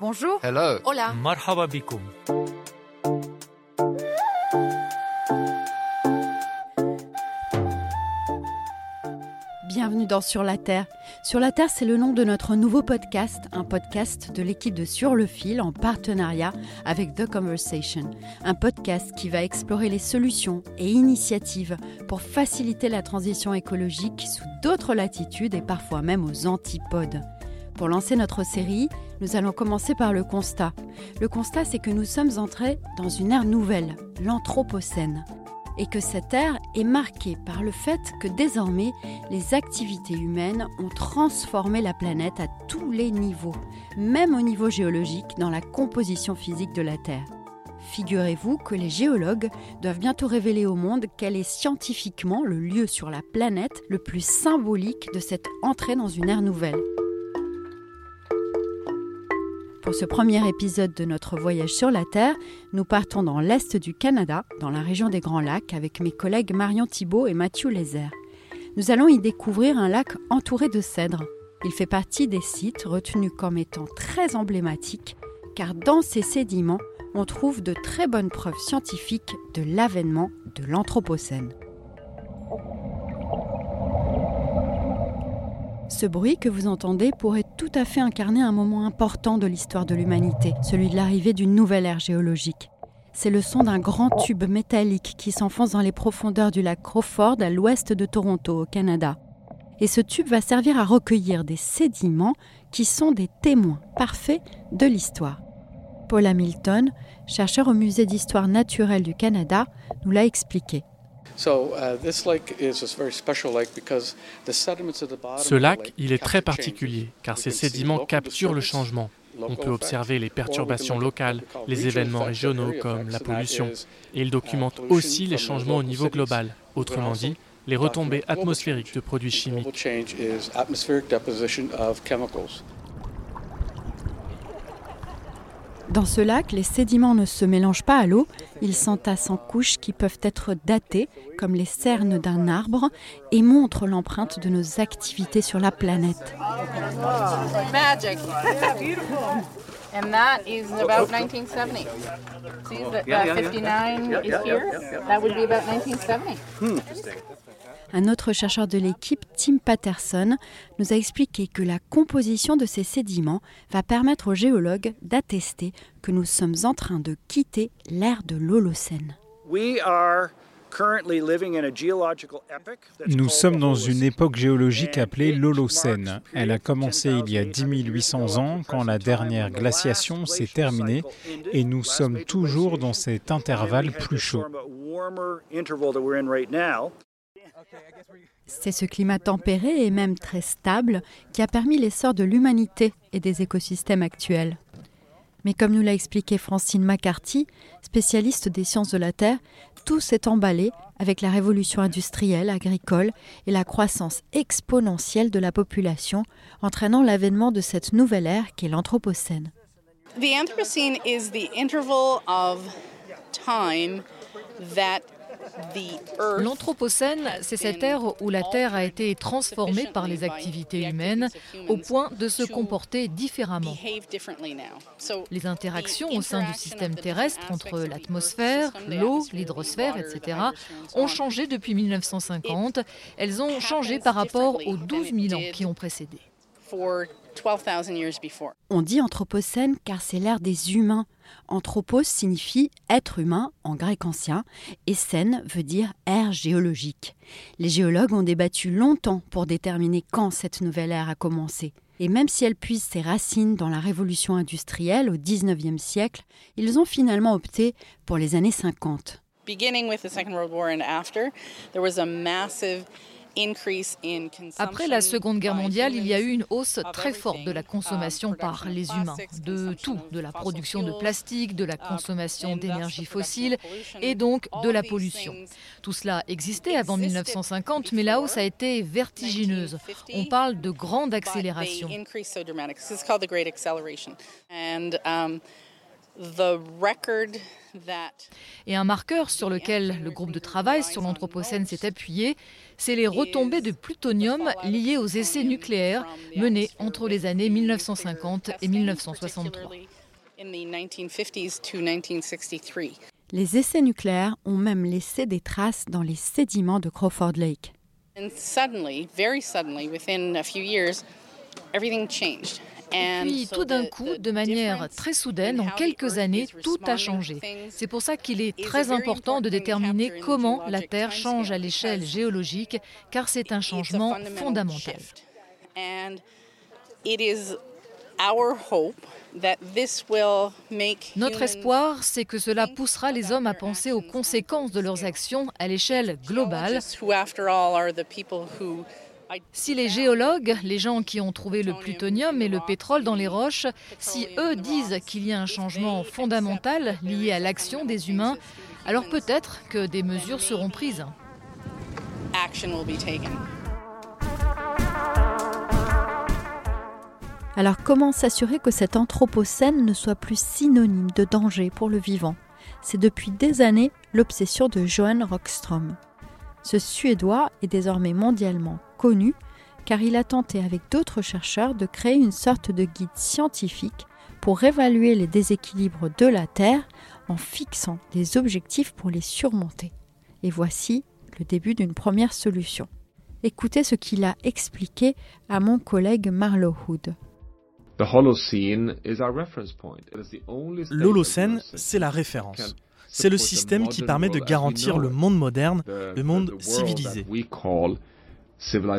Bonjour. Hello. Hola. Marhaba bikoum. Bienvenue dans Sur la Terre. Sur la Terre, c'est le nom de notre nouveau podcast, un podcast de l'équipe de Sur le Fil en partenariat avec The Conversation, un podcast qui va explorer les solutions et initiatives pour faciliter la transition écologique sous d'autres latitudes et parfois même aux antipodes. Pour lancer notre série, nous allons commencer par le constat. Le constat, c'est que nous sommes entrés dans une ère nouvelle, l'Anthropocène et que cette ère est marquée par le fait que désormais les activités humaines ont transformé la planète à tous les niveaux, même au niveau géologique dans la composition physique de la Terre. Figurez-vous que les géologues doivent bientôt révéler au monde quel est scientifiquement le lieu sur la planète le plus symbolique de cette entrée dans une ère nouvelle. Pour ce premier épisode de notre voyage sur la Terre, nous partons dans l'Est du Canada, dans la région des Grands Lacs, avec mes collègues Marion Thibault et Mathieu Lézère. Nous allons y découvrir un lac entouré de cèdres. Il fait partie des sites retenus comme étant très emblématiques, car dans ces sédiments, on trouve de très bonnes preuves scientifiques de l'avènement de l'Anthropocène. Ce bruit que vous entendez pourrait tout à fait incarner un moment important de l'histoire de l'humanité, celui de l'arrivée d'une nouvelle ère géologique. C'est le son d'un grand tube métallique qui s'enfonce dans les profondeurs du lac Crawford à l'ouest de Toronto, au Canada. Et ce tube va servir à recueillir des sédiments qui sont des témoins parfaits de l'histoire. Paul Hamilton, chercheur au Musée d'histoire naturelle du Canada, nous l'a expliqué. Ce lac, il est très particulier car ces sédiments capturent le changement. On peut observer les perturbations locales, les événements régionaux comme la pollution, et il documente aussi les changements au niveau global, autrement dit, les retombées atmosphériques de produits chimiques. Dans ce lac, les sédiments ne se mélangent pas à l'eau, ils s'entassent en couches qui peuvent être datées, comme les cernes d'un arbre, et montrent l'empreinte de nos activités sur la planète. Magic. And that is about 1970. See, the, the 59 is here? That would be about 1970. Un autre chercheur de l'équipe, Tim Patterson, nous a expliqué que la composition de ces sédiments va permettre aux géologues d'attester que nous sommes en train de quitter l'ère de l'Holocène. Nous sommes dans une époque géologique appelée l'Holocène. Elle a commencé il y a 10 800 ans quand la dernière glaciation s'est terminée et nous sommes toujours dans cet intervalle plus chaud. C'est ce climat tempéré et même très stable qui a permis l'essor de l'humanité et des écosystèmes actuels. Mais comme nous l'a expliqué Francine McCarthy, spécialiste des sciences de la Terre, tout s'est emballé avec la révolution industrielle, agricole et la croissance exponentielle de la population, entraînant l'avènement de cette nouvelle ère qu'est l'Anthropocène. The Anthropocene is the interval of time that L'Anthropocène, c'est cette ère où la Terre a été transformée par les activités humaines au point de se comporter différemment. Les interactions au sein du système terrestre entre l'atmosphère, l'eau, l'hydrosphère, etc., ont changé depuis 1950. Elles ont changé par rapport aux 12 000 ans qui ont précédé. On dit Anthropocène car c'est l'ère des humains. Anthropos signifie être humain en grec ancien et scène veut dire ère géologique. Les géologues ont débattu longtemps pour déterminer quand cette nouvelle ère a commencé. Et même si elle puise ses racines dans la révolution industrielle au XIXe siècle, ils ont finalement opté pour les années 50. Beginning with the Second World War and after, there was a massive Après la Seconde Guerre mondiale, il y a eu une hausse très forte de la consommation um, par les humains, de tout, de la production de plastique, de la uh, consommation d'énergie fossile et donc de la pollution. Tout cela existait avant 1950, mais la hausse a été vertigineuse. On parle de grande accélération. Et un marqueur sur lequel le groupe de travail sur l'Anthropocène s'est appuyé, c'est les retombées de plutonium liées aux essais nucléaires menés entre les années 1950 et 1963. Les essais nucléaires ont même laissé des traces dans les sédiments de Crawford Lake. Puis tout d'un coup, de manière très soudaine, en quelques années, tout a changé. C'est pour ça qu'il est très important de déterminer comment la Terre change à l'échelle géologique, car c'est un changement fondamental. Notre espoir, c'est que cela poussera les hommes à penser aux conséquences de leurs actions à l'échelle globale. Si les géologues, les gens qui ont trouvé le plutonium et le pétrole dans les roches, si eux disent qu'il y a un changement fondamental lié à l'action des humains, alors peut-être que des mesures seront prises. Alors comment s'assurer que cet anthropocène ne soit plus synonyme de danger pour le vivant? C'est depuis des années l'obsession de Johan Rockström. Ce Suédois est désormais mondialement connu car il a tenté avec d'autres chercheurs de créer une sorte de guide scientifique pour évaluer les déséquilibres de la Terre en fixant des objectifs pour les surmonter. Et voici le début d'une première solution. Écoutez ce qu'il a expliqué à mon collègue Marlowe Hood. L'Holocène, c'est la référence. C'est le système qui permet de garantir le monde moderne, le monde civilisé.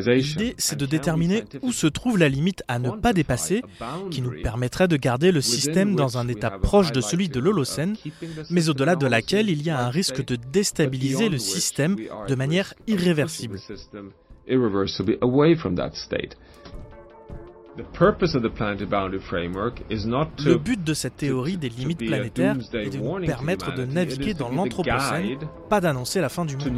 L'idée, c'est de déterminer où se trouve la limite à ne pas dépasser, qui nous permettrait de garder le système dans un état proche de celui de l'Holocène, mais au-delà de laquelle il y a un risque de déstabiliser le système de manière irréversible. Le but de cette théorie des limites planétaires est de nous permettre de naviguer dans l'Anthropocène, pas d'annoncer la fin du monde.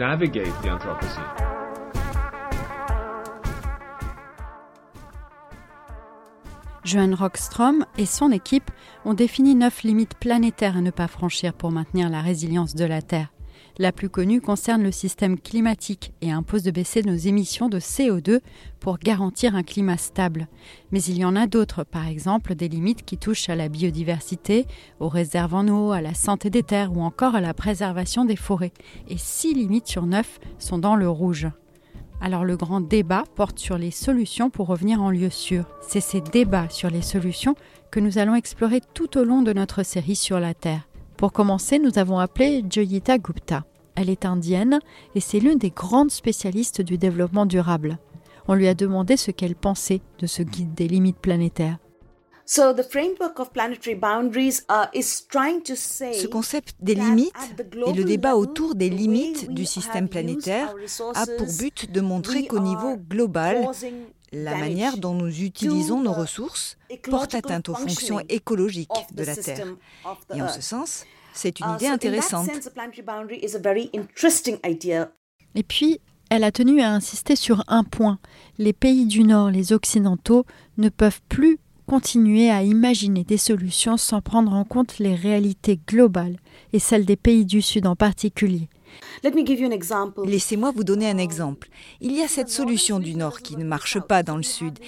Johan Rockstrom et son équipe ont défini neuf limites planétaires à ne pas franchir pour maintenir la résilience de la Terre. La plus connue concerne le système climatique et impose de baisser nos émissions de CO2 pour garantir un climat stable. Mais il y en a d'autres, par exemple des limites qui touchent à la biodiversité, aux réserves en eau, à la santé des terres ou encore à la préservation des forêt. Et six limites sur neuf sont dans le rouge. Alors le grand débat porte sur les solutions pour revenir en lieu sûr. C'est ces débats sur les solutions que nous allons explorer tout au long de notre série sur la Terre. Pour commencer, nous avons appelé Joyita Gupta. Elle est indienne et c'est l'une des grandes spécialistes du développement durable. On lui a demandé ce qu'elle pensait de ce guide des limites planétaires. Ce concept des limites et le débat autour des limites du système planétaire a pour but de montrer qu'au niveau global, la manière dont nous utilisons nos ressources porte atteinte aux fonctions écologiques de la Terre. Et en ce sens, c'est une uh, idée intéressante. Et puis, elle a tenu à insister sur un point. Les pays du Nord, les Occidentaux, ne peuvent plus continuer à imaginer des solutions sans prendre en compte les réalités globales et celles des pays du Sud en particulier. Laissez-moi vous donner un exemple. Il y a cette solution du Nord qui ne marche pas dans le Sud.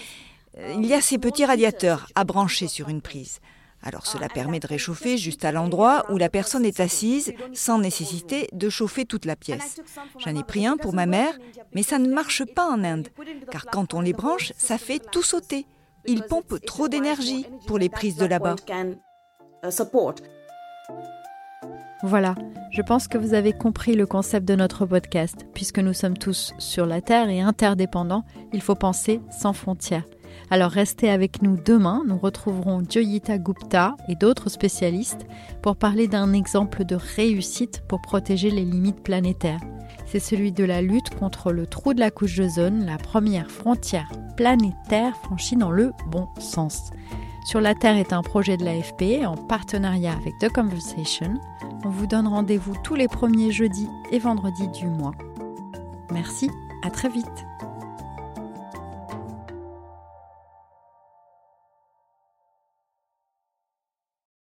Euh, il y a ces petits radiateurs à brancher sur une prise. Alors cela permet de réchauffer juste à l'endroit où la personne est assise sans nécessité de chauffer toute la pièce. J'en ai pris un pour ma mère, mais ça ne marche pas en Inde, car quand on les branche, ça fait tout sauter. Il pompe trop d'énergie pour les prises de là-bas. Voilà, je pense que vous avez compris le concept de notre podcast. Puisque nous sommes tous sur la Terre et interdépendants, il faut penser sans frontières. Alors restez avec nous demain, nous retrouverons Joyita Gupta et d'autres spécialistes pour parler d'un exemple de réussite pour protéger les limites planétaires. C'est celui de la lutte contre le trou de la couche d'ozone, la première frontière planétaire franchie dans le bon sens. Sur la Terre est un projet de l'AFP en partenariat avec The Conversation. On vous donne rendez-vous tous les premiers jeudis et vendredis du mois. Merci, à très vite.